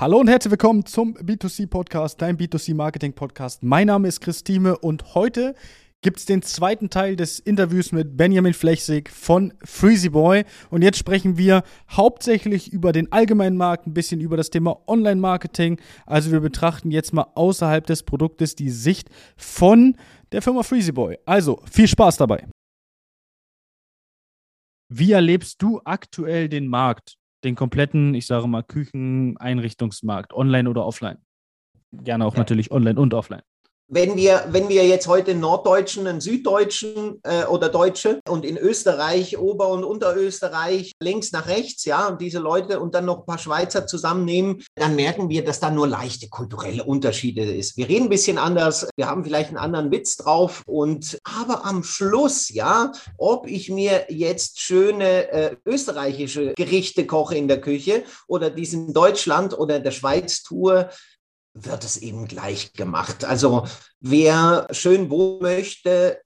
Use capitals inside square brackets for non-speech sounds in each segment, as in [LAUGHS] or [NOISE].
Hallo und herzlich willkommen zum B2C Podcast, dein B2C Marketing Podcast. Mein Name ist Christine und heute gibt es den zweiten Teil des Interviews mit Benjamin Flechsig von Freezy Boy. Und jetzt sprechen wir hauptsächlich über den allgemeinen Markt, ein bisschen über das Thema Online-Marketing. Also wir betrachten jetzt mal außerhalb des Produktes die Sicht von der Firma Freezy Boy. Also viel Spaß dabei. Wie erlebst du aktuell den Markt? Den kompletten, ich sage mal, Kücheneinrichtungsmarkt, online oder offline. Gerne auch ja. natürlich online und offline wenn wir, wenn wir jetzt heute einen Norddeutschen, einen Süddeutschen äh, oder Deutsche und in Österreich, Ober- und Unterösterreich, links nach rechts, ja, und diese Leute und dann noch ein paar Schweizer zusammennehmen, dann merken wir, dass da nur leichte kulturelle Unterschiede ist. Wir reden ein bisschen anders, wir haben vielleicht einen anderen Witz drauf und aber am Schluss, ja, ob ich mir jetzt schöne äh, österreichische Gerichte koche in der Küche oder diesen Deutschland oder der Schweiz tue, wird es eben gleich gemacht. Also wer schön wohnen möchte,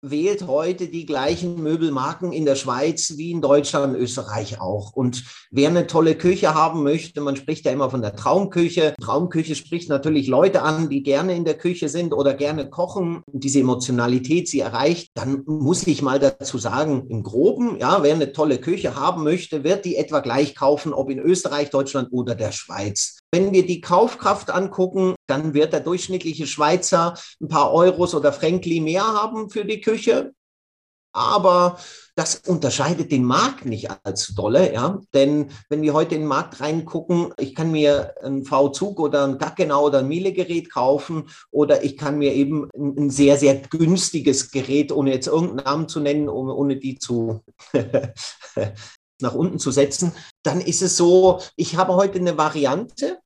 wählt heute die gleichen Möbelmarken in der Schweiz wie in Deutschland und Österreich auch. Und wer eine tolle Küche haben möchte, man spricht ja immer von der Traumküche. Traumküche spricht natürlich Leute an, die gerne in der Küche sind oder gerne kochen. Diese Emotionalität sie erreicht, dann muss ich mal dazu sagen, im Groben, ja, wer eine tolle Küche haben möchte, wird die etwa gleich kaufen, ob in Österreich, Deutschland oder der Schweiz. Wenn wir die Kaufkraft angucken, dann wird der durchschnittliche Schweizer ein paar Euros oder Fränkli mehr haben für die Küche. Aber das unterscheidet den Markt nicht allzu dolle, ja. Denn wenn wir heute in den Markt reingucken, ich kann mir einen V-Zug oder ein Gackenau oder ein Miele-Gerät kaufen oder ich kann mir eben ein sehr, sehr günstiges Gerät, ohne jetzt irgendeinen Namen zu nennen, ohne die zu [LAUGHS] nach unten zu setzen, dann ist es so, ich habe heute eine Variante.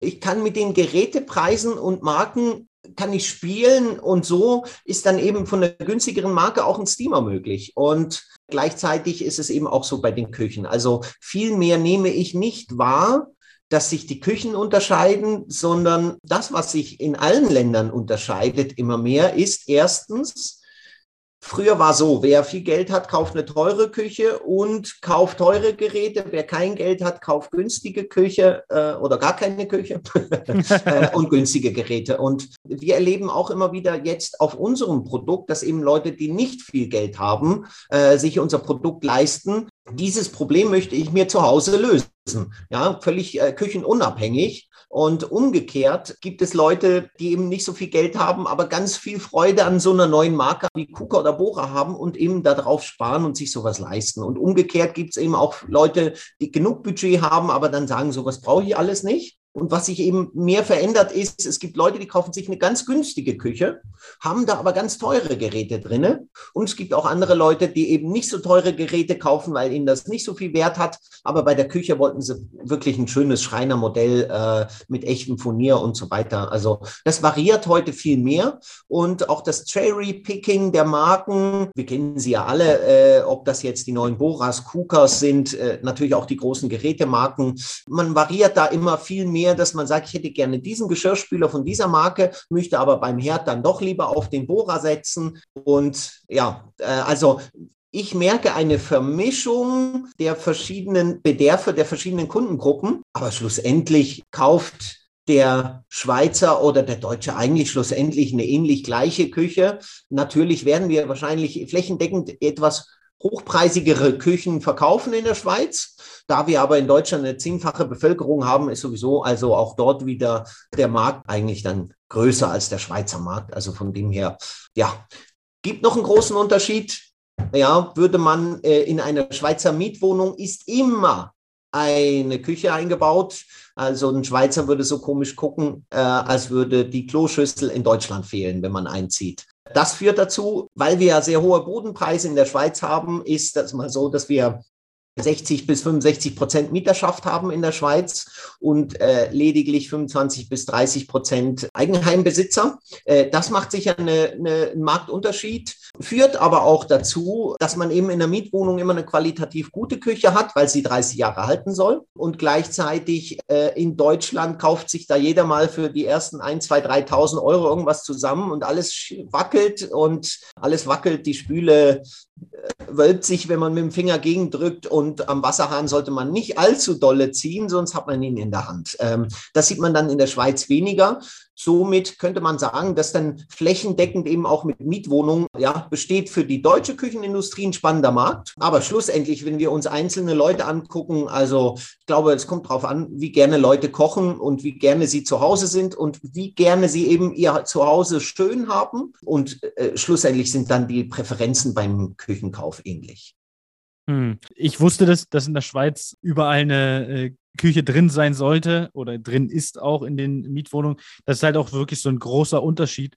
Ich kann mit den Gerätepreisen und Marken kann ich spielen und so ist dann eben von der günstigeren Marke auch ein Steamer möglich. Und gleichzeitig ist es eben auch so bei den Küchen. Also viel mehr nehme ich nicht wahr, dass sich die Küchen unterscheiden, sondern das, was sich in allen Ländern unterscheidet immer mehr, ist erstens, Früher war so, wer viel Geld hat, kauft eine teure Küche und kauft teure Geräte. Wer kein Geld hat, kauft günstige Küche äh, oder gar keine Küche [LAUGHS] äh, und günstige Geräte. Und wir erleben auch immer wieder jetzt auf unserem Produkt, dass eben Leute, die nicht viel Geld haben, äh, sich unser Produkt leisten. Dieses Problem möchte ich mir zu Hause lösen. Ja, völlig äh, küchenunabhängig. Und umgekehrt gibt es Leute, die eben nicht so viel Geld haben, aber ganz viel Freude an so einer neuen Marke wie KUKA oder Bora haben und eben darauf sparen und sich sowas leisten. Und umgekehrt gibt es eben auch Leute, die genug Budget haben, aber dann sagen, sowas brauche ich alles nicht. Und was sich eben mehr verändert ist, es gibt Leute, die kaufen sich eine ganz günstige Küche, haben da aber ganz teure Geräte drinne. Und es gibt auch andere Leute, die eben nicht so teure Geräte kaufen, weil ihnen das nicht so viel Wert hat. Aber bei der Küche wollten sie wirklich ein schönes Schreinermodell äh, mit echtem Furnier und so weiter. Also das variiert heute viel mehr. Und auch das Cherry-Picking der Marken, wir kennen sie ja alle, äh, ob das jetzt die neuen Boras, Kukas sind, äh, natürlich auch die großen Gerätemarken. Man variiert da immer viel mehr mehr, dass man sagt, ich hätte gerne diesen Geschirrspüler von dieser Marke, möchte aber beim Herd dann doch lieber auf den Bohrer setzen. Und ja, äh, also ich merke eine Vermischung der verschiedenen Bedarfe, der verschiedenen Kundengruppen, aber schlussendlich kauft der Schweizer oder der Deutsche eigentlich schlussendlich eine ähnlich gleiche Küche. Natürlich werden wir wahrscheinlich flächendeckend etwas hochpreisigere Küchen verkaufen in der Schweiz. Da wir aber in Deutschland eine zehnfache Bevölkerung haben, ist sowieso also auch dort wieder der Markt eigentlich dann größer als der Schweizer Markt. Also von dem her, ja, gibt noch einen großen Unterschied. Ja, würde man äh, in einer Schweizer Mietwohnung ist immer eine Küche eingebaut. Also ein Schweizer würde so komisch gucken, äh, als würde die Kloschüssel in Deutschland fehlen, wenn man einzieht. Das führt dazu, weil wir ja sehr hohe Bodenpreise in der Schweiz haben, ist das mal so, dass wir 60 bis 65 Prozent Mieterschaft haben in der Schweiz und äh, lediglich 25 bis 30 Prozent Eigenheimbesitzer. Äh, das macht sicher eine, eine, einen Marktunterschied, führt aber auch dazu, dass man eben in der Mietwohnung immer eine qualitativ gute Küche hat, weil sie 30 Jahre halten soll. Und gleichzeitig äh, in Deutschland kauft sich da jeder mal für die ersten 1, 2, 3.000 Euro irgendwas zusammen und alles wackelt und alles wackelt, die Spüle wölbt sich, wenn man mit dem Finger gegendrückt und am Wasserhahn sollte man nicht allzu dolle ziehen, sonst hat man ihn in der Hand. Ähm, das sieht man dann in der Schweiz weniger. Somit könnte man sagen, dass dann flächendeckend eben auch mit Mietwohnungen ja, besteht für die deutsche Küchenindustrie ein spannender Markt. Aber schlussendlich, wenn wir uns einzelne Leute angucken, also ich glaube, es kommt darauf an, wie gerne Leute kochen und wie gerne sie zu Hause sind und wie gerne sie eben ihr Zuhause schön haben. Und äh, schlussendlich sind dann die Präferenzen beim Küchenkauf ähnlich. Hm. Ich wusste, dass, dass in der Schweiz überall eine äh, Küche drin sein sollte oder drin ist auch in den Mietwohnungen. Das ist halt auch wirklich so ein großer Unterschied,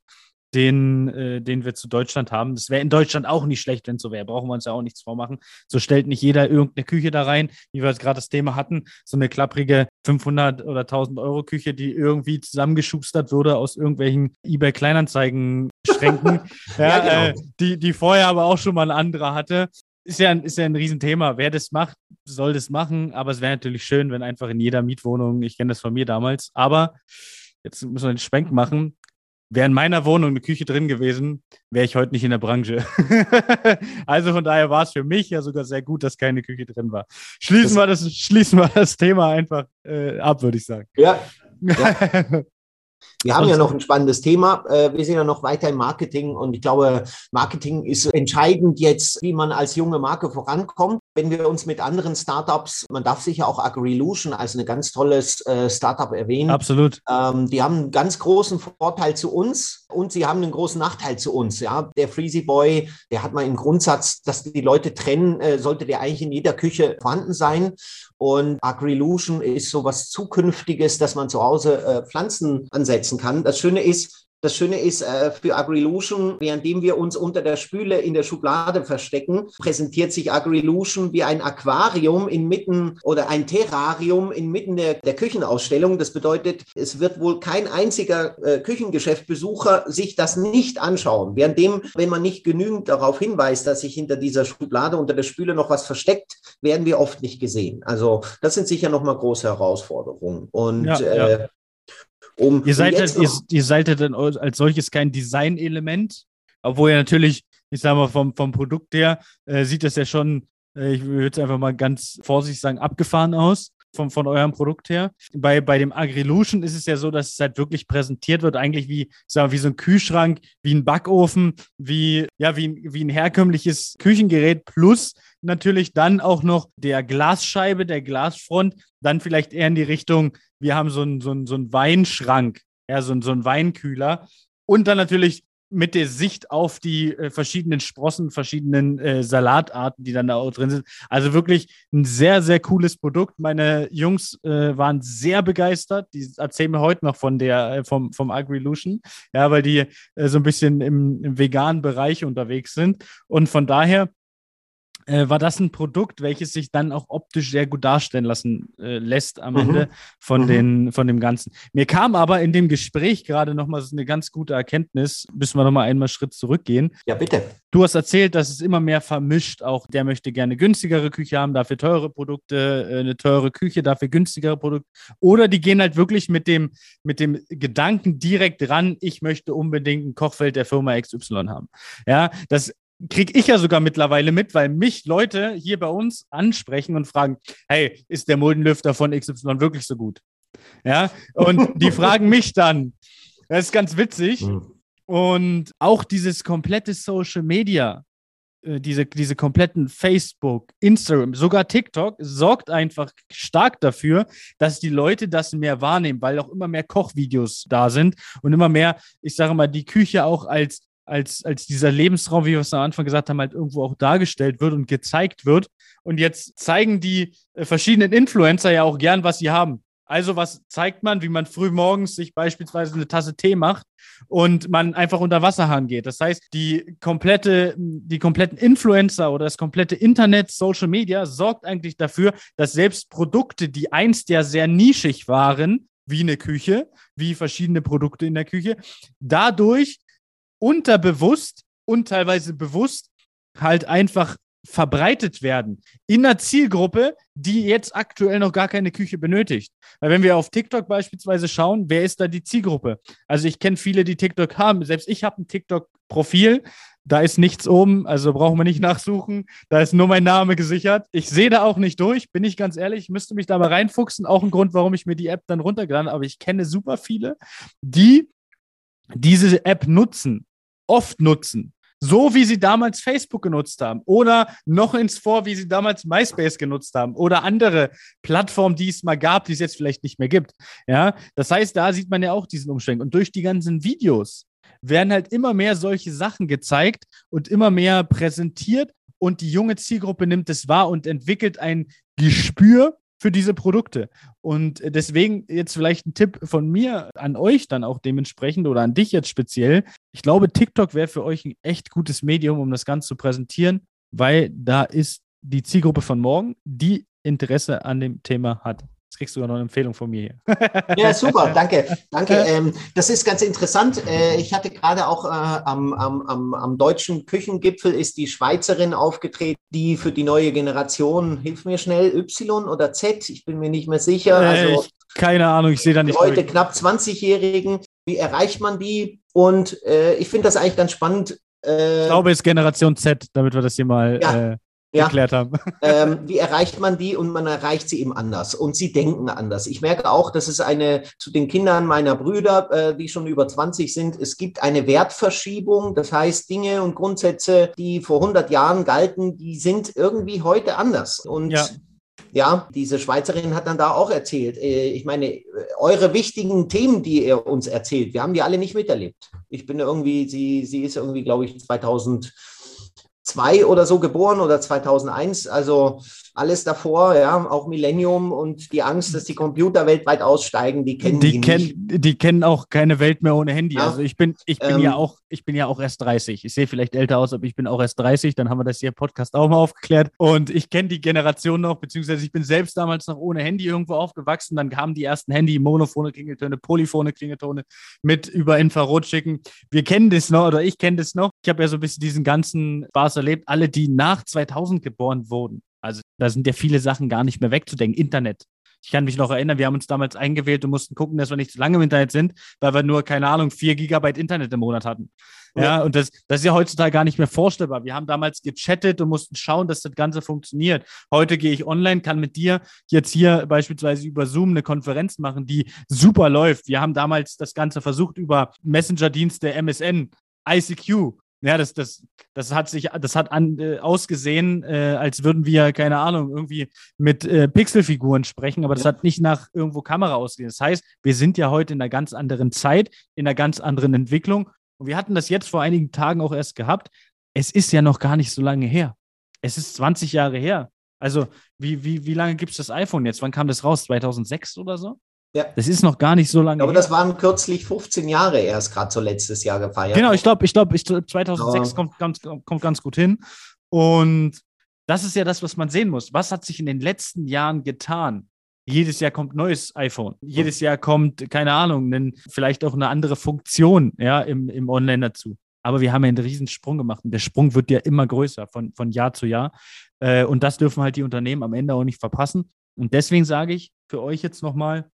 den, äh, den wir zu Deutschland haben. Das wäre in Deutschland auch nicht schlecht, wenn es so wäre. Brauchen wir uns ja auch nichts vormachen. So stellt nicht jeder irgendeine Küche da rein, wie wir jetzt gerade das Thema hatten. So eine klapprige 500 oder 1000 Euro Küche, die irgendwie zusammengeschustert wurde aus irgendwelchen eBay Kleinanzeigen Schränken, [LAUGHS] ja, ja, genau. äh, die, die vorher aber auch schon mal ein anderer hatte ist ja, ein, ist ja ein Riesenthema. Wer das macht, soll das machen. Aber es wäre natürlich schön, wenn einfach in jeder Mietwohnung, ich kenne das von mir damals, aber jetzt müssen wir den Schwenk machen. Wäre in meiner Wohnung eine Küche drin gewesen, wäre ich heute nicht in der Branche. [LAUGHS] also von daher war es für mich ja sogar sehr gut, dass keine Küche drin war. Schließen, das, wir, das, schließen wir das Thema einfach äh, ab, würde ich sagen. Ja. [LAUGHS] ja. Wir haben ja noch ein spannendes Thema. Äh, wir sind ja noch weiter im Marketing und ich glaube, Marketing ist entscheidend jetzt, wie man als junge Marke vorankommt. Wenn wir uns mit anderen Startups, man darf sicher auch Agrilution als ein ganz tolles äh, Startup erwähnen. Absolut. Ähm, die haben einen ganz großen Vorteil zu uns und sie haben einen großen Nachteil zu uns. Ja, der Freezy Boy, der hat mal im Grundsatz, dass die Leute trennen, äh, sollte der eigentlich in jeder Küche vorhanden sein. Und Agrilution ist so was Zukünftiges, dass man zu Hause äh, Pflanzen ansetzen kann. Das Schöne ist, das Schöne ist äh, für Agrilution, währenddem wir uns unter der Spüle in der Schublade verstecken, präsentiert sich Agrilution wie ein Aquarium inmitten oder ein Terrarium inmitten der, der Küchenausstellung. Das bedeutet, es wird wohl kein einziger äh, Küchengeschäftbesucher sich das nicht anschauen. Währenddem, wenn man nicht genügend darauf hinweist, dass sich hinter dieser Schublade unter der Spüle noch was versteckt, werden wir oft nicht gesehen. Also das sind sicher nochmal große Herausforderungen. Und ja, äh, ja. Um, ihr, seid halt, ihr, ihr seid halt dann als solches kein Designelement, obwohl ihr natürlich, ich sag mal, vom, vom Produkt her äh, sieht das ja schon, äh, ich würde es einfach mal ganz vorsichtig sagen, abgefahren aus. Von, von eurem Produkt her. Bei, bei dem Agrilution ist es ja so, dass es halt wirklich präsentiert wird, eigentlich wie, sagen wir, wie so ein Kühlschrank, wie ein Backofen, wie, ja, wie, wie ein herkömmliches Küchengerät plus natürlich dann auch noch der Glasscheibe, der Glasfront, dann vielleicht eher in die Richtung wir haben so einen so so einen Weinschrank, ja, so, so einen Weinkühler. Und dann natürlich mit der Sicht auf die äh, verschiedenen Sprossen, verschiedenen äh, Salatarten, die dann da auch drin sind. Also wirklich ein sehr, sehr cooles Produkt. Meine Jungs äh, waren sehr begeistert. Die erzählen mir heute noch von der, äh, vom, vom Agrilution, ja, weil die äh, so ein bisschen im, im veganen Bereich unterwegs sind. Und von daher äh, war das ein Produkt, welches sich dann auch optisch sehr gut darstellen lassen äh, lässt am mhm. Ende von, mhm. den, von dem Ganzen. Mir kam aber in dem Gespräch gerade nochmal so eine ganz gute Erkenntnis, müssen wir nochmal einmal Schritt zurückgehen. Ja, bitte. Du hast erzählt, dass es immer mehr vermischt, auch der möchte gerne günstigere Küche haben, dafür teure Produkte, äh, eine teure Küche, dafür günstigere Produkte. Oder die gehen halt wirklich mit dem, mit dem Gedanken direkt ran, ich möchte unbedingt ein Kochfeld der Firma XY haben. Ja, das kriege ich ja sogar mittlerweile mit, weil mich Leute hier bei uns ansprechen und fragen, hey, ist der Muldenlüfter von XY wirklich so gut? Ja, und die [LAUGHS] fragen mich dann. Das ist ganz witzig. Mhm. Und auch dieses komplette Social Media, äh, diese, diese kompletten Facebook, Instagram, sogar TikTok sorgt einfach stark dafür, dass die Leute das mehr wahrnehmen, weil auch immer mehr Kochvideos da sind und immer mehr, ich sage mal, die Küche auch als als, als dieser Lebensraum, wie wir es am Anfang gesagt haben, halt irgendwo auch dargestellt wird und gezeigt wird. Und jetzt zeigen die äh, verschiedenen Influencer ja auch gern, was sie haben. Also was zeigt man, wie man früh morgens sich beispielsweise eine Tasse Tee macht und man einfach unter Wasserhahn geht. Das heißt, die komplette, die kompletten Influencer oder das komplette Internet, Social Media sorgt eigentlich dafür, dass selbst Produkte, die einst ja sehr nischig waren, wie eine Küche, wie verschiedene Produkte in der Küche, dadurch unterbewusst und teilweise bewusst halt einfach verbreitet werden in einer Zielgruppe, die jetzt aktuell noch gar keine Küche benötigt. Weil wenn wir auf TikTok beispielsweise schauen, wer ist da die Zielgruppe? Also ich kenne viele, die TikTok haben. Selbst ich habe ein TikTok-Profil, Da ist nichts oben, also brauchen wir nicht nachsuchen. Da ist nur mein Name gesichert. Ich sehe da auch nicht durch, bin ich ganz ehrlich. Ich müsste mich da mal reinfuchsen. Auch ein Grund, warum ich mir die App dann runtergeladen habe. Aber ich kenne super viele, die diese App nutzen, oft nutzen. So wie sie damals Facebook genutzt haben oder noch ins Vor, wie sie damals MySpace genutzt haben oder andere Plattformen, die es mal gab, die es jetzt vielleicht nicht mehr gibt. Ja, das heißt, da sieht man ja auch diesen Umschwenk. Und durch die ganzen Videos werden halt immer mehr solche Sachen gezeigt und immer mehr präsentiert und die junge Zielgruppe nimmt es wahr und entwickelt ein Gespür für diese Produkte. Und deswegen jetzt vielleicht ein Tipp von mir an euch dann auch dementsprechend oder an dich jetzt speziell. Ich glaube, TikTok wäre für euch ein echt gutes Medium, um das Ganze zu präsentieren, weil da ist die Zielgruppe von morgen, die Interesse an dem Thema hat. Jetzt kriegst du ja noch eine Empfehlung von mir hier. [LAUGHS] Ja, super, danke. Danke. Ähm, das ist ganz interessant. Äh, ich hatte gerade auch äh, am, am, am, deutschen Küchengipfel ist die Schweizerin aufgetreten, die für die neue Generation, hilf mir schnell, Y oder Z, ich bin mir nicht mehr sicher. Äh, also, keine Ahnung, ich sehe da nicht. Heute knapp 20-Jährigen. Wie erreicht man die? Und äh, ich finde das eigentlich ganz spannend. Äh, ich glaube, es ist Generation Z, damit wir das hier mal ja, äh, ja. erklärt haben. [LAUGHS] Ähm, wie erreicht man die? Und man erreicht sie eben anders. Und sie denken anders. Ich merke auch, dass es eine, zu den Kindern meiner Brüder, äh, die schon über 20 sind, es gibt eine Wertverschiebung. Das heißt, Dinge und Grundsätze, die vor 100 Jahren galten, die sind irgendwie heute anders. Und ja. Ja, diese Schweizerin hat dann da auch erzählt. Äh, ich meine, eure wichtigen Themen, die ihr uns erzählt, wir haben die alle nicht miterlebt. Ich bin irgendwie, sie, sie ist irgendwie, glaube ich, 2000 2002 oder so geboren oder 2001, also alles davor, ja, auch Millennium und die Angst, dass die Computer weltweit aussteigen, die kennen die, die kenn, nicht. Die kennen auch keine Welt mehr ohne Handy. Ja. Also ich bin, ich bin ähm, ja auch, ich bin ja auch erst 30. Ich sehe vielleicht älter aus, aber ich bin auch erst 30. Dann haben wir das hier im Podcast auch mal aufgeklärt. Und ich kenne die Generation noch, beziehungsweise ich bin selbst damals noch ohne Handy irgendwo aufgewachsen. Dann kamen die ersten Handy, monophone Klingeltöne, polyphone Klingeltöne mit über Infrarot schicken. Wir kennen das noch oder ich kenne das noch. Ich habe ja so ein bisschen diesen ganzen Spaß erlebt. Alle, die nach 2000 geboren wurden, also da sind ja viele Sachen gar nicht mehr wegzudenken. Internet. Ich kann mich noch erinnern, wir haben uns damals eingewählt und mussten gucken, dass wir nicht zu lange im Internet sind, weil wir nur, keine Ahnung, vier Gigabyte Internet im Monat hatten. Ja, ja, und das, das ist ja heutzutage gar nicht mehr vorstellbar. Wir haben damals gechattet und mussten schauen, dass das Ganze funktioniert. Heute gehe ich online, kann mit dir jetzt hier beispielsweise über Zoom eine Konferenz machen, die super läuft. Wir haben damals das Ganze versucht über Messenger-Dienste MSN, ICQ. Ja, das, das, das hat sich, das hat an, äh, ausgesehen, äh, als würden wir, keine Ahnung, irgendwie mit äh, Pixelfiguren sprechen, aber das ja. hat nicht nach irgendwo Kamera ausgesehen. Das heißt, wir sind ja heute in einer ganz anderen Zeit, in einer ganz anderen Entwicklung. Und wir hatten das jetzt vor einigen Tagen auch erst gehabt. Es ist ja noch gar nicht so lange her. Es ist 20 Jahre her. Also, wie, wie, wie lange gibt es das iPhone jetzt? Wann kam das raus? 2006 oder so? Ja. Das ist noch gar nicht so lange. Aber das waren kürzlich 15 Jahre erst gerade so letztes Jahr gefeiert. Genau, ich glaube, ich glaube, ich, 2006 ja. kommt, ganz, kommt ganz gut hin. Und das ist ja das, was man sehen muss. Was hat sich in den letzten Jahren getan? Jedes Jahr kommt neues iPhone. Jedes Jahr kommt, keine Ahnung, einen, vielleicht auch eine andere Funktion ja, im, im Online dazu. Aber wir haben ja einen riesen Sprung gemacht und der Sprung wird ja immer größer von, von Jahr zu Jahr. Äh, und das dürfen halt die Unternehmen am Ende auch nicht verpassen. Und deswegen sage ich für euch jetzt nochmal,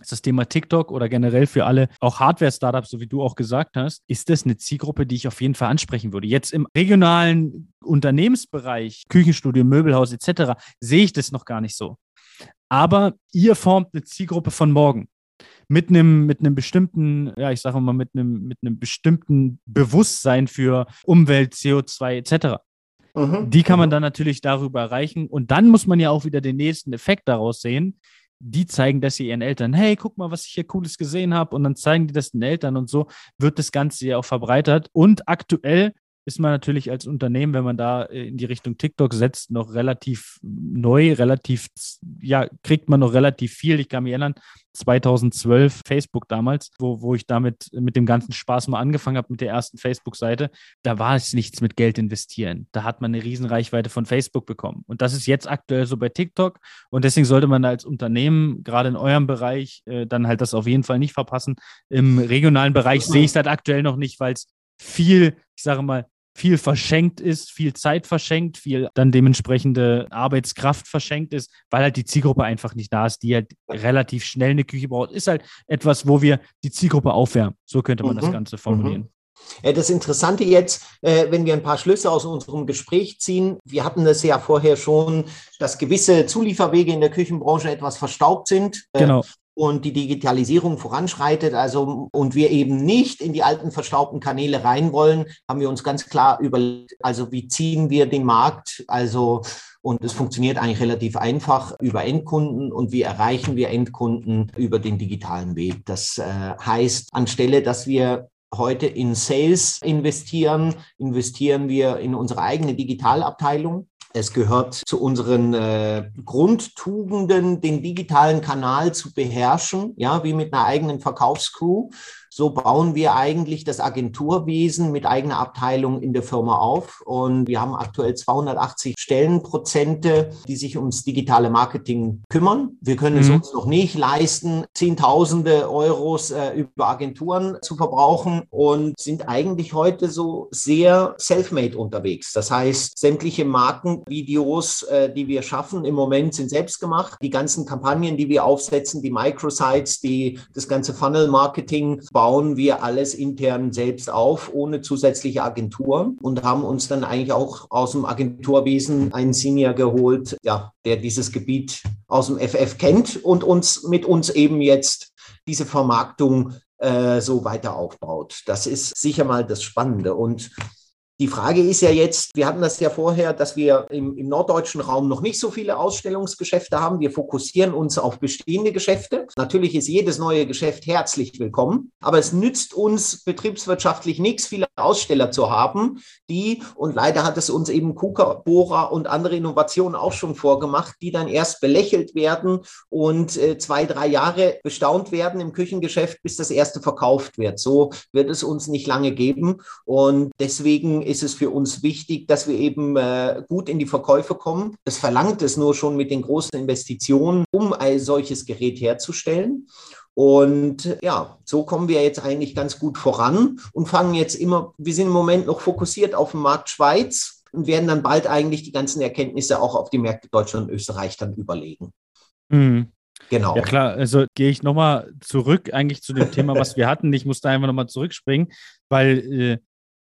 ist das Thema TikTok oder generell für alle, auch Hardware-Startups, so wie du auch gesagt hast, ist das eine Zielgruppe, die ich auf jeden Fall ansprechen würde. Jetzt im regionalen Unternehmensbereich, Küchenstudio, Möbelhaus etc., sehe ich das noch gar nicht so. Aber ihr formt eine Zielgruppe von morgen mit einem, mit einem bestimmten, ja, ich sage mal, mit einem, mit einem bestimmten Bewusstsein für Umwelt, CO2 etc. Mhm. Die kann man mhm. dann natürlich darüber erreichen. Und dann muss man ja auch wieder den nächsten Effekt daraus sehen die zeigen das ihren Eltern, hey, guck mal, was ich hier Cooles gesehen habe. Und dann zeigen die das den Eltern und so wird das Ganze ja auch verbreitert. Und aktuell ist man natürlich als Unternehmen, wenn man da äh, in die Richtung TikTok setzt, noch relativ neu, relativ, ja, kriegt man noch relativ viel. Ich kann mich erinnern, 2012 Facebook damals, wo, wo ich damit mit dem ganzen Spaß mal angefangen habe mit der ersten Facebook-Seite, da war es nichts mit Geld investieren. Da hat man eine riesen Reichweite von Facebook bekommen. Und das ist jetzt aktuell so bei TikTok. Und deswegen sollte man als Unternehmen, gerade in eurem Bereich, äh, dann halt das auf jeden Fall nicht verpassen. Im regionalen Bereich sehe ich es halt aktuell noch nicht, weil es viel, ich sage mal, viel verschenkt ist, viel Zeit verschenkt, viel dann dementsprechende Arbeitskraft verschenkt ist, weil halt die Zielgruppe einfach nicht da ist, die halt relativ schnell eine Küche braucht. Ist halt etwas, wo wir die Zielgruppe aufwärmen. So könnte man mhm. das Ganze formulieren. Mhm. Das Interessante jetzt, äh, wenn wir ein paar Schlüsse aus unserem Gespräch ziehen, wir hatten das ja vorher schon, dass gewisse Zulieferwege in der Küchenbranche etwas verstaubt sind. Äh, genau und die Digitalisierung voranschreitet, also und wir eben nicht in die alten verstaubten Kanäle rein wollen, haben wir uns ganz klar überlegt, also wie ziehen wir den Markt, also und es funktioniert eigentlich relativ einfach über Endkunden und wie erreichen wir Endkunden über den digitalen Weg. Das äh, heißt, anstelle, dass wir heute in Sales investieren, investieren wir in unsere eigene Digitalabteilung. Es gehört zu unseren äh, Grundtugenden, den digitalen Kanal zu beherrschen, ja, wie mit einer eigenen Verkaufscrew. So bauen wir eigentlich das Agenturwesen mit eigener Abteilung in der Firma auf. Und wir haben aktuell 280 Stellenprozente, die sich ums digitale Marketing kümmern. Wir können es mhm. uns noch nicht leisten, Zehntausende Euros äh, über Agenturen zu verbrauchen und sind eigentlich heute so sehr self-made unterwegs. Das heißt, sämtliche Markenvideos, äh, die wir schaffen im Moment sind selbst gemacht. Die ganzen Kampagnen, die wir aufsetzen, die Microsites, die, das ganze Funnel-Marketing bauen wir alles intern selbst auf, ohne zusätzliche Agenturen und haben uns dann eigentlich auch aus dem Agenturwesen einen Senior geholt, ja, der dieses Gebiet aus dem FF kennt und uns mit uns eben jetzt diese Vermarktung äh, so weiter aufbaut. Das ist sicher mal das Spannende. Und die Frage ist ja jetzt, wir hatten das ja vorher, dass wir im, im, norddeutschen Raum noch nicht so viele Ausstellungsgeschäfte haben. Wir fokussieren uns auf bestehende Geschäfte. Natürlich ist jedes neue Geschäft herzlich willkommen, aber es nützt uns betriebswirtschaftlich nichts, viele Aussteller zu haben, die, und leider hat es uns eben KUKA, Bora und andere Innovationen auch schon vorgemacht, die dann erst belächelt werden und äh, zwei, drei Jahre bestaunt werden im Küchengeschäft, bis das erste verkauft wird. So wird es uns nicht lange geben und deswegen ist es für uns wichtig, dass wir eben äh, gut in die Verkäufe kommen. Das verlangt es nur schon mit den großen Investitionen, um ein solches Gerät herzustellen. Und ja, so kommen wir jetzt eigentlich ganz gut voran und fangen jetzt immer, wir sind im Moment noch fokussiert auf den Markt Schweiz und werden dann bald eigentlich die ganzen Erkenntnisse auch auf die Märkte Deutschland und Österreich dann überlegen. Mhm. Genau. Ja klar, also gehe ich nochmal zurück eigentlich zu dem Thema, was wir hatten. Ich musste einfach nochmal zurückspringen, weil äh,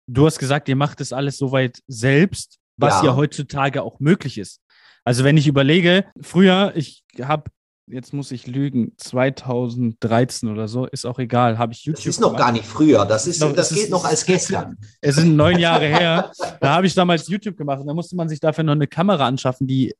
du hast gesagt, ihr macht das alles soweit selbst, was ja. ja heutzutage auch möglich ist. Also wenn ich überlege, früher, ich habe jetzt muss ich lügen, 2013 oder so, ist auch egal, habe ich YouTube. Das ist noch gemacht. gar nicht früher, das, ist, das geht ist, noch als [LAUGHS] gestern. Es sind neun Jahre her. Da habe ich damals YouTube gemacht und da musste man sich dafür noch eine Kamera anschaffen, die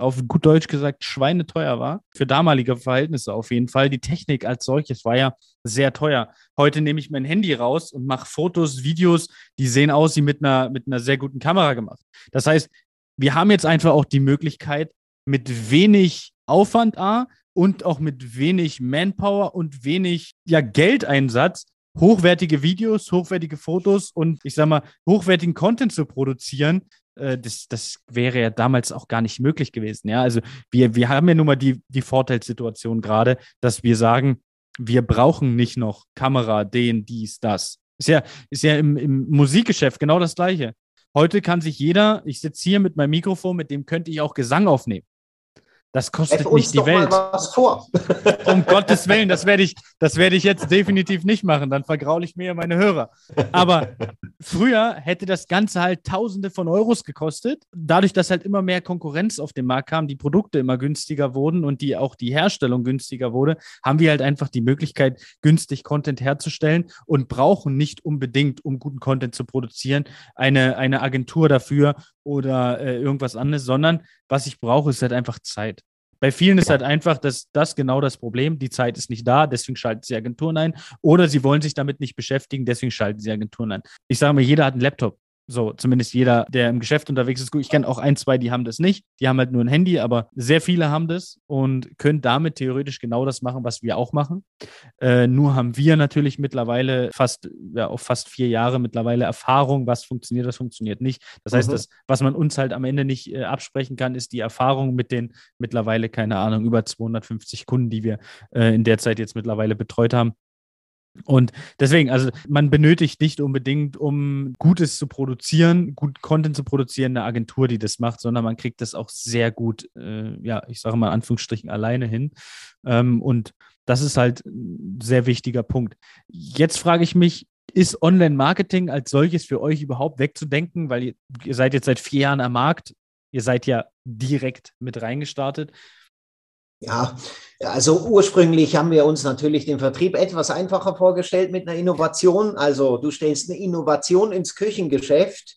auf gut Deutsch gesagt schweineteuer war. Für damalige Verhältnisse auf jeden Fall. Die Technik als solches war ja sehr teuer. Heute nehme ich mein Handy raus und mache Fotos, Videos, die sehen aus wie mit einer, mit einer sehr guten Kamera gemacht. Das heißt, wir haben jetzt einfach auch die Möglichkeit, mit wenig Aufwand A und auch mit wenig Manpower und wenig ja, Geldeinsatz hochwertige Videos, hochwertige Fotos und ich sag mal, hochwertigen Content zu produzieren, äh, das, das wäre ja damals auch gar nicht möglich gewesen. Ja, also wir, wir haben ja nun mal die, die Vorteilssituation gerade, dass wir sagen, wir brauchen nicht noch Kamera, den, dies, das. Ist ja, ist ja im, im Musikgeschäft genau das Gleiche. Heute kann sich jeder, ich sitze hier mit meinem Mikrofon, mit dem könnte ich auch Gesang aufnehmen. Das kostet F nicht die Welt. [LAUGHS] um Gottes Willen, das werde ich, das werde ich jetzt definitiv nicht machen. Dann vergraule ich mir meine Hörer. Aber früher hätte das Ganze halt Tausende von Euros gekostet. Dadurch, dass halt immer mehr Konkurrenz auf den Markt kam, die Produkte immer günstiger wurden und die auch die Herstellung günstiger wurde, haben wir halt einfach die Möglichkeit, günstig Content herzustellen und brauchen nicht unbedingt, um guten Content zu produzieren, eine, eine Agentur dafür oder äh, irgendwas anderes, sondern was ich brauche, ist halt einfach Zeit. Bei vielen ist halt einfach dass das genau das Problem. Die Zeit ist nicht da, deswegen schalten sie Agenturen ein. Oder sie wollen sich damit nicht beschäftigen, deswegen schalten sie Agenturen ein. Ich sage mal, jeder hat einen Laptop. So, zumindest jeder, der im Geschäft unterwegs ist. Ich kenne auch ein, zwei, die haben das nicht. Die haben halt nur ein Handy, aber sehr viele haben das und können damit theoretisch genau das machen, was wir auch machen. Äh, nur haben wir natürlich mittlerweile fast, ja, auf fast vier Jahre mittlerweile Erfahrung, was funktioniert, was funktioniert nicht. Das heißt, mhm. das, was man uns halt am Ende nicht äh, absprechen kann, ist die Erfahrung mit den mittlerweile, keine Ahnung, über 250 Kunden, die wir äh, in der Zeit jetzt mittlerweile betreut haben. Und deswegen, also man benötigt nicht unbedingt, um Gutes zu produzieren, gut Content zu produzieren, eine Agentur, die das macht, sondern man kriegt das auch sehr gut, äh, ja, ich sage mal in Anführungsstrichen alleine hin. Ähm, und das ist halt ein sehr wichtiger Punkt. Jetzt frage ich mich, Ist Online-Marketing als solches für euch überhaupt wegzudenken? Weil ihr, ihr seid jetzt seit vier Jahren am Markt. Ihr seid ja direkt mit reingestartet. Ja, also ursprünglich haben wir uns natürlich den Vertrieb etwas einfacher vorgestellt mit einer Innovation. Also du stellst eine Innovation ins Küchengeschäft.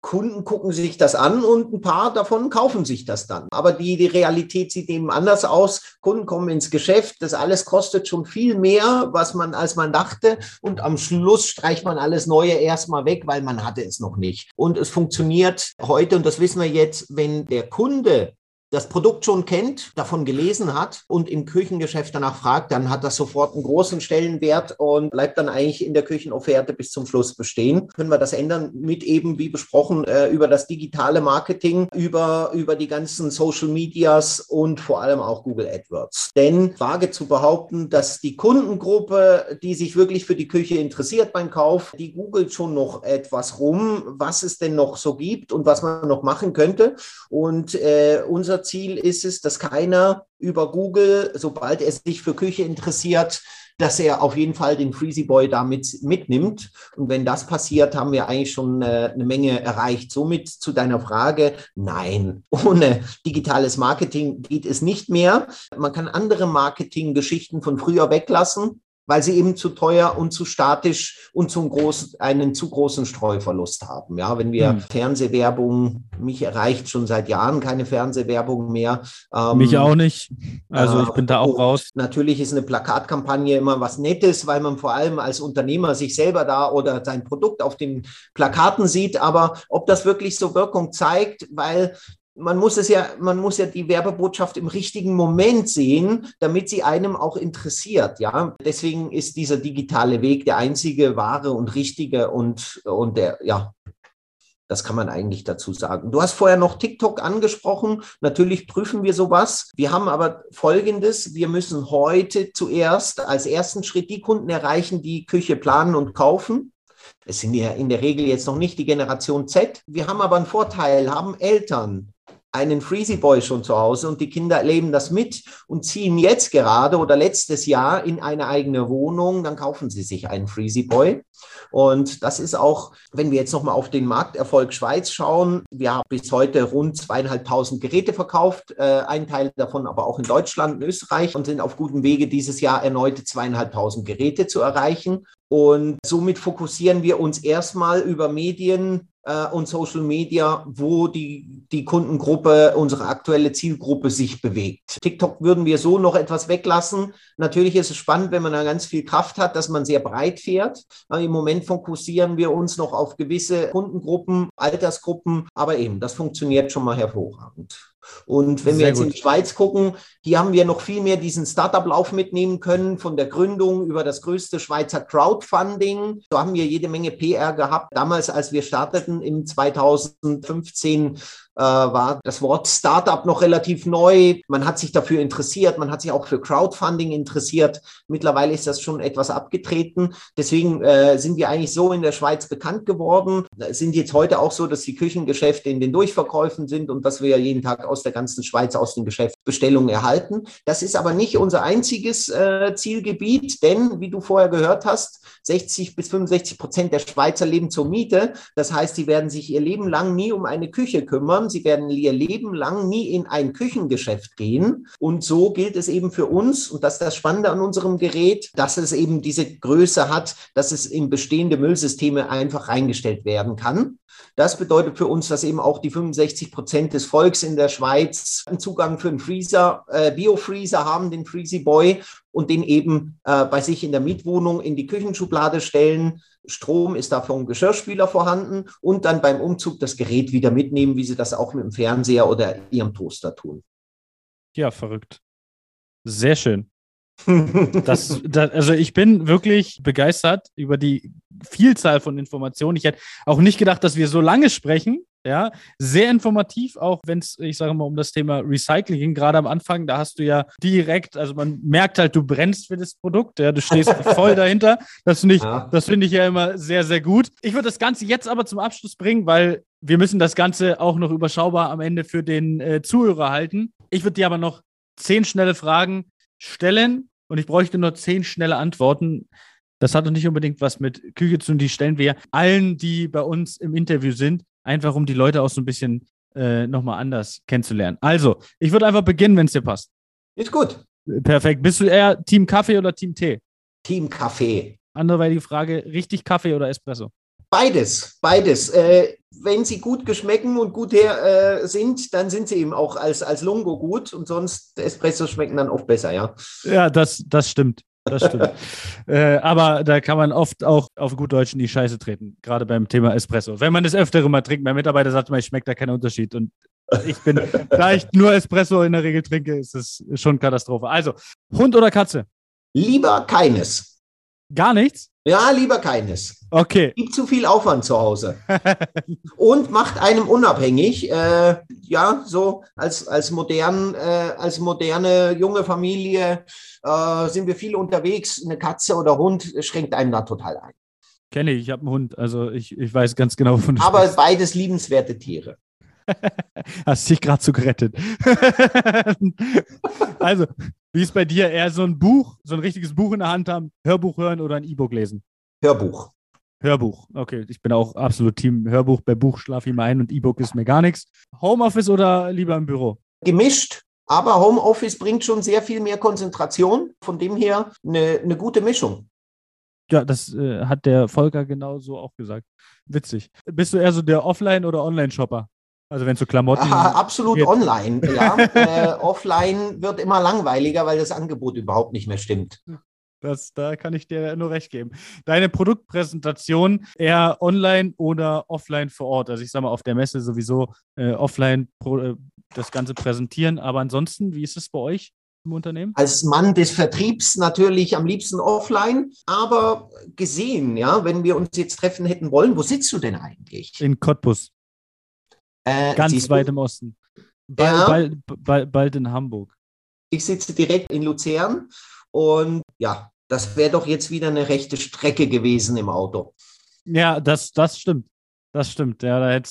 Kunden gucken sich das an und ein paar davon kaufen sich das dann. Aber die, die Realität sieht eben anders aus. Kunden kommen ins Geschäft. Das alles kostet schon viel mehr, was man, als man dachte. Und am Schluss streicht man alles Neue erstmal weg, weil man hatte es noch nicht. Und es funktioniert heute, und das wissen wir jetzt, wenn der Kunde das Produkt schon kennt, davon gelesen hat und im Küchengeschäft danach fragt, dann hat das sofort einen großen Stellenwert und bleibt dann eigentlich in der Küchenofferte bis zum Schluss bestehen. Können wir das ändern mit eben, wie besprochen, äh, über das digitale Marketing, über, über die ganzen Social Medias und vor allem auch Google AdWords. Denn wage zu behaupten, dass die Kundengruppe, die sich wirklich für die Küche interessiert beim Kauf, die googelt schon noch etwas rum, was es denn noch so gibt und was man noch machen könnte. Und äh, unser Ziel ist es, dass keiner über Google, sobald er sich für Küche interessiert, dass er auf jeden Fall den Freezy Boy damit mitnimmt. Und wenn das passiert, haben wir eigentlich schon äh, eine Menge erreicht. Somit zu deiner Frage, nein, ohne digitales Marketing geht es nicht mehr. Man kann andere Marketinggeschichten von früher weglassen weil sie eben zu teuer und zu statisch und zum großen, einen zu großen Streuverlust haben. Ja, wenn wir hm. Fernsehwerbung, mich erreicht schon seit Jahren keine Fernsehwerbung mehr. Ähm, mich auch nicht. Also ich bin da auch raus. Natürlich ist eine Plakatkampagne immer was Nettes, weil man vor allem als Unternehmer sich selber da oder sein Produkt auf den Plakaten sieht. Aber ob das wirklich so Wirkung zeigt, weil man muss es ja, man muss ja die Werbebotschaft im richtigen Moment sehen, damit sie einem auch interessiert. Ja, deswegen ist dieser digitale Weg der einzige wahre und richtige und, und der, ja, das kann man eigentlich dazu sagen. Du hast vorher noch TikTok angesprochen. Natürlich prüfen wir sowas. Wir haben aber Folgendes. Wir müssen heute zuerst als ersten Schritt die Kunden erreichen, die Küche planen und kaufen. Es sind ja in der Regel jetzt noch nicht die Generation Z. Wir haben aber einen Vorteil, haben Eltern, einen Freezy Boy schon zu Hause und die Kinder erleben das mit und ziehen jetzt gerade oder letztes Jahr in eine eigene Wohnung, dann kaufen sie sich einen Freezy Boy. Und das ist auch, wenn wir jetzt nochmal auf den Markterfolg Schweiz schauen, wir haben bis heute rund zweieinhalbtausend Geräte verkauft, äh, ein Teil davon aber auch in Deutschland und Österreich und sind auf gutem Wege, dieses Jahr erneute zweieinhalbtausend Geräte zu erreichen. Und somit fokussieren wir uns erstmal über Medien äh, und Social Media, wo die, die Kundengruppe, unsere aktuelle Zielgruppe sich bewegt. TikTok würden wir so noch etwas weglassen. Natürlich ist es spannend, wenn man da ganz viel Kraft hat, dass man sehr breit fährt. Aber Im Moment fokussieren wir uns noch auf gewisse Kundengruppen, Altersgruppen, aber eben, das funktioniert schon mal hervorragend. Und wenn Sehr wir jetzt gut. in die Schweiz gucken, hier haben wir noch viel mehr diesen Startup-Lauf mitnehmen können, von der Gründung über das größte Schweizer Crowdfunding. Da haben wir jede Menge PR gehabt. Damals, als wir starteten im 2015, äh, war das Wort Startup noch relativ neu. Man hat sich dafür interessiert, man hat sich auch für Crowdfunding interessiert. Mittlerweile ist das schon etwas abgetreten. Deswegen äh, sind wir eigentlich so in der Schweiz bekannt geworden. Sind jetzt heute auch so, dass die Küchengeschäfte in den Durchverkäufen sind und dass wir jeden Tag aus der ganzen Schweiz aus den Geschäftsbestellungen erhalten. Das ist aber nicht unser einziges äh, Zielgebiet, denn wie du vorher gehört hast, 60 bis 65 Prozent der Schweizer leben zur Miete. Das heißt, sie werden sich ihr Leben lang nie um eine Küche kümmern. Sie werden ihr Leben lang nie in ein Küchengeschäft gehen. Und so gilt es eben für uns, und das ist das Spannende an unserem Gerät, dass es eben diese Größe hat, dass es in bestehende Müllsysteme einfach reingestellt werden kann. Das bedeutet für uns, dass eben auch die 65 Prozent des Volks in der Schweiz einen Zugang für einen Freezer, äh, Biofreezer haben, den Freezy Boy, und den eben äh, bei sich in der Mietwohnung in die Küchenschublade stellen. Strom ist da vom Geschirrspüler vorhanden und dann beim Umzug das Gerät wieder mitnehmen, wie sie das auch mit dem Fernseher oder ihrem Toaster tun. Ja, verrückt. Sehr schön. [LAUGHS] Das, das, also ich bin wirklich begeistert über die Vielzahl von Informationen. Ich hätte auch nicht gedacht, dass wir so lange sprechen. Ja, sehr informativ, auch wenn es, ich sage mal, um das Thema Recycling ging, gerade am Anfang, da hast du ja direkt, also man merkt halt, du brennst für das Produkt, ja, du stehst [LAUGHS] voll dahinter. Das finde ich, ja. das finde ich ja immer sehr, sehr gut. Ich würde das Ganze jetzt aber zum Abschluss bringen, weil wir müssen das Ganze auch noch überschaubar am Ende für den äh, Zuhörer halten. Ich würde dir aber noch zehn schnelle Fragen stellen und ich bräuchte nur zehn schnelle Antworten Das hat doch nicht unbedingt was mit Küche zu tun. Die stellen wir allen, die bei uns im Interview sind, einfach um die Leute auch so ein bisschen äh, nochmal anders kennenzulernen. Also, ich würde einfach beginnen, wenn es dir passt. Ist gut. Perfekt. Bist du eher Team Kaffee oder Team Tee? Team Kaffee. Anderweitige Frage: richtig Kaffee oder Espresso? Beides, beides. Äh, wenn sie gut geschmecken und gut her, äh, sind, dann sind sie eben auch als, als Lungo gut und sonst Espresso schmecken dann oft besser, ja. Ja, das, das stimmt. Das stimmt. äh, aber da kann man oft auch auf gut Deutsch in die Scheiße treten, gerade beim Thema Espresso. Wenn man das öftere mal trinkt, mein Mitarbeiter sagt mal, ich schmeckt da keinen Unterschied. Und ich bin, [LAUGHS] da ich nur Espresso in der Regel trinke, ist es schon Katastrophe. Also, Hund oder Katze? Lieber keines. Gar nichts? Ja, lieber keines. Okay. Gibt zu viel Aufwand zu Hause. [LAUGHS] und macht einem unabhängig. Äh, ja, so als, als, modern, äh, als moderne junge Familie äh, sind wir viel unterwegs. Eine Katze oder Hund schränkt einen da total ein. Kenne ich, ich habe einen Hund, also ich, ich weiß ganz genau von Aber beides liebenswerte Tiere. [LAUGHS] Hast dich gerade so gerettet. [LAUGHS] also, wie ist bei dir? Eher so ein Buch, so ein richtiges Buch in der Hand haben, Hörbuch hören oder ein E-Book lesen? Hörbuch. Hörbuch. Okay, ich bin auch absolut Team Hörbuch. Bei Buch schlafe ich mal ein und E-Book ist mir gar nichts. Homeoffice oder lieber im Büro? Gemischt, aber Homeoffice bringt schon sehr viel mehr Konzentration. Von dem her eine, eine gute Mischung. Ja, das äh, hat der Volker genauso auch gesagt. Witzig. Bist du eher so der Offline- oder Online-Shopper? Also wenn es so Klamotten. Aha, absolut geht. online, ja. [LAUGHS] äh, offline wird immer langweiliger, weil das Angebot überhaupt nicht mehr stimmt. Das, da kann ich dir nur recht geben. Deine Produktpräsentation eher online oder offline vor Ort? Also ich sage mal auf der Messe sowieso äh, offline pro, äh, das Ganze präsentieren. Aber ansonsten, wie ist es bei euch? Im Unternehmen? Als Mann des Vertriebs natürlich am liebsten offline, aber gesehen, ja, wenn wir uns jetzt treffen hätten wollen, wo sitzt du denn eigentlich? In Cottbus. Äh, Ganz weit im Osten. Bald, ja. bald, bald, bald in Hamburg. Ich sitze direkt in Luzern und ja, das wäre doch jetzt wieder eine rechte Strecke gewesen im Auto. Ja, das, das stimmt. Das stimmt. Ja, da,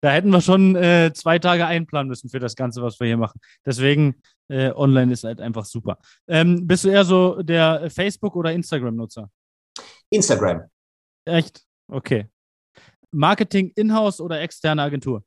da hätten wir schon äh, zwei Tage einplanen müssen für das Ganze, was wir hier machen. Deswegen, äh, online ist halt einfach super. Ähm, bist du eher so der Facebook- oder Instagram-Nutzer? Instagram. Echt? Okay. Marketing in-house oder externe Agentur?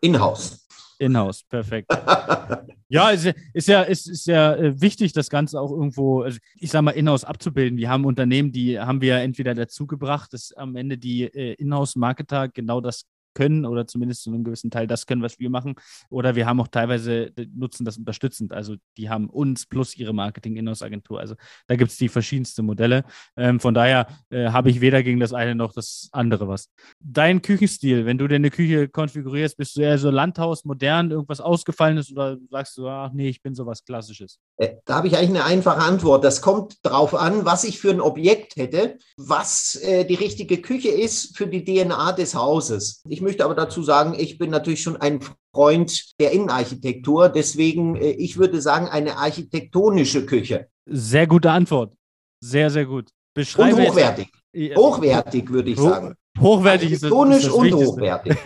In-house. In-house, perfekt. [LAUGHS] ja, ist, ist, ja, ist, ist ja äh, wichtig, das Ganze auch irgendwo, also ich sag mal, in-house abzubilden. Wir haben Unternehmen, die haben wir entweder dazu gebracht, dass am Ende die äh, In-house-Marketer genau das können oder zumindest zu einem gewissen Teil das können, was wir machen. Oder wir haben auch teilweise, nutzen das unterstützend. Also die haben uns plus ihre Marketing-Inhouse-Agentur. Also da gibt es die verschiedensten Modelle. Ähm, von daher äh, habe ich weder gegen das eine noch das andere was. Dein Küchenstil, wenn du deine Küche konfigurierst, bist du eher so Landhaus, modern, irgendwas Ausgefallenes oder sagst du, ach nee, ich bin sowas Klassisches? Äh, da habe ich eigentlich eine einfache Antwort. Das kommt darauf an, was ich für ein Objekt hätte, was äh, die richtige Küche ist für die DNA des Hauses. Ich möchte aber dazu sagen, ich bin natürlich schon ein Freund der Innenarchitektur. Deswegen, äh, ich würde sagen, eine architektonische Küche. Sehr gute Antwort. Sehr, sehr gut. Beschreibe und hochwertig. Jetzt, hochwertig, würde ich sagen. Hochwertig ist das, ist das und hochwertig.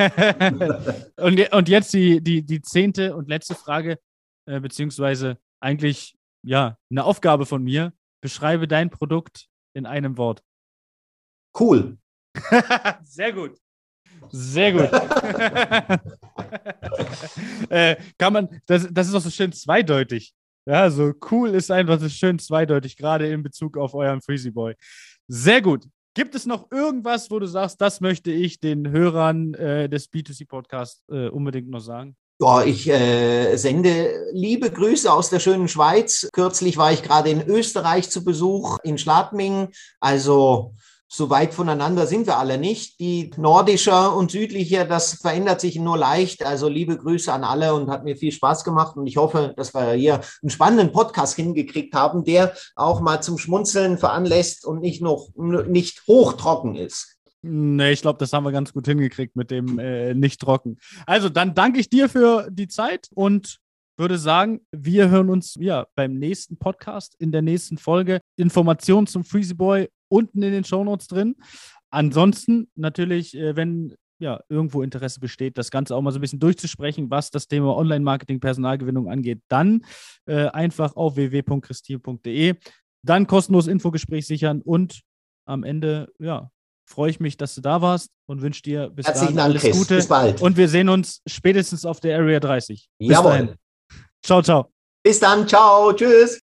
[LAUGHS] und, und, jetzt die, die, die zehnte und letzte Frage, äh, beziehungsweise eigentlich ja eine Aufgabe von mir. Beschreibe dein Produkt in einem Wort. Cool. [LAUGHS] Sehr gut. Sehr gut. [LAUGHS] äh, kann man, das, das ist auch so schön zweideutig. Ja, so cool ist einfach so schön zweideutig, gerade in Bezug auf euren Freezy Boy. Sehr gut. Gibt es noch irgendwas, wo du sagst, das möchte ich den Hörern äh, des B2C-Podcasts äh, unbedingt noch sagen? Ja, ich äh, sende liebe Grüße aus der schönen Schweiz. Kürzlich war ich gerade in Österreich zu Besuch, in Schladming. Also so weit voneinander sind wir alle nicht. Die nordischer und südlicher, das verändert sich nur leicht. Also liebe Grüße an alle und hat mir viel Spaß gemacht. Und ich hoffe, dass wir hier einen spannenden Podcast hingekriegt haben, der auch mal zum Schmunzeln veranlässt und nicht noch nicht hochtrocken ist. Nee, ich glaube, das haben wir ganz gut hingekriegt mit dem äh, nicht trocken. Also, dann danke ich dir für die Zeit und würde sagen, wir hören uns ja beim nächsten Podcast in der nächsten Folge. Informationen zum Freezy Boy unten in den Shownotes drin. Ansonsten natürlich, äh, wenn ja, irgendwo Interesse besteht, das Ganze auch mal so ein bisschen durchzusprechen, was das Thema Online-Marketing, Personalgewinnung angeht, dann äh, einfach auf www.christine.de, dann kostenlos Infogespräch sichern und am Ende, ja, freue ich mich, dass du da warst und wünsche dir bis Herzlichen Dank, alles Chris. Gute. Bis bald. Und wir sehen uns spätestens auf der Area 30. Bis Jawohl. dahin. Ciao, ciao. Bis dann. Ciao. Tschüss.